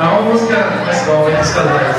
Dá uma música mais nova, mais casais.